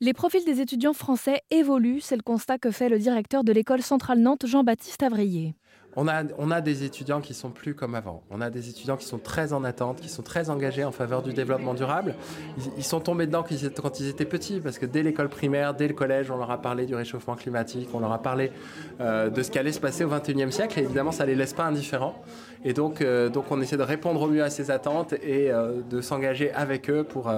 Les profils des étudiants français évoluent, c'est le constat que fait le directeur de l'école centrale Nantes, Jean-Baptiste Avrier. On a, des étudiants qui sont plus comme avant. On a des étudiants qui sont très en attente, qui sont très engagés en faveur du développement durable. Ils, sont tombés dedans quand ils étaient petits, parce que dès l'école primaire, dès le collège, on leur a parlé du réchauffement climatique, on leur a parlé euh, de ce qui allait se passer au XXIe siècle, et évidemment, ça ne les laisse pas indifférents. Et donc, euh, donc, on essaie de répondre au mieux à ces attentes et euh, de s'engager avec eux pour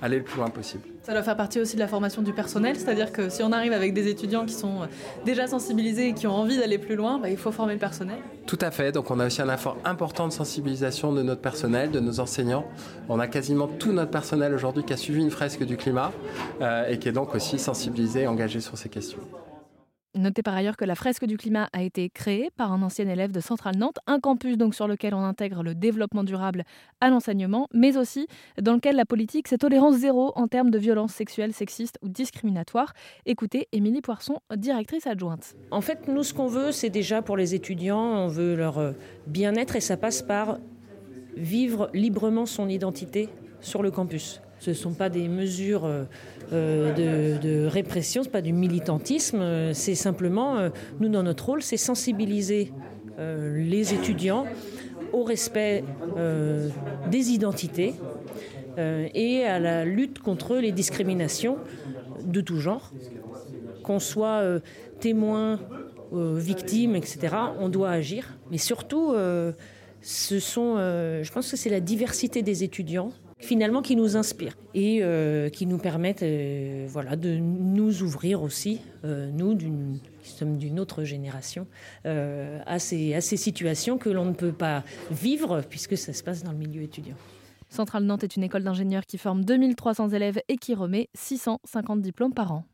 aller le plus loin possible. Ça doit faire partie aussi de la formation du personnel, c'est-à-dire que si on arrive avec des étudiants qui sont déjà sensibilisés et qui ont envie d'aller plus loin, bah, il faut former le personnel. Tout à fait, donc on a aussi un effort important de sensibilisation de notre personnel, de nos enseignants. On a quasiment tout notre personnel aujourd'hui qui a suivi une fresque du climat euh, et qui est donc aussi sensibilisé et engagé sur ces questions. Notez par ailleurs que la fresque du climat a été créée par un ancien élève de Centrale Nantes, un campus donc sur lequel on intègre le développement durable à l'enseignement, mais aussi dans lequel la politique c'est tolérance zéro en termes de violences sexuelles, sexistes ou discriminatoires. Écoutez Émilie Poisson, directrice adjointe. En fait, nous ce qu'on veut, c'est déjà pour les étudiants, on veut leur euh, bien-être et ça passe par vivre librement son identité sur le campus. Ce ne sont pas des mesures euh, euh, de, répression, ce n'est pas du militantisme, euh, c'est simplement, nous dans notre rôle, c'est sensibiliser les étudiants au respect des identités et à la lutte contre les discriminations de tout genre. Qu'on soit témoin, victime, etc., on doit agir. Mais surtout, ce sont, je pense que c'est la diversité des étudiants finalement qui nous inspirent et euh, qui nous permettent euh, voilà, de nous ouvrir aussi, euh, nous qui sommes d'une autre génération, à, ces, à ces situations que l'on ne peut pas vivre puisque ça se passe dans le milieu étudiant. Centrale Nantes est une école d'ingénieurs qui forme 2300 élèves et qui remet 650 diplômes par an.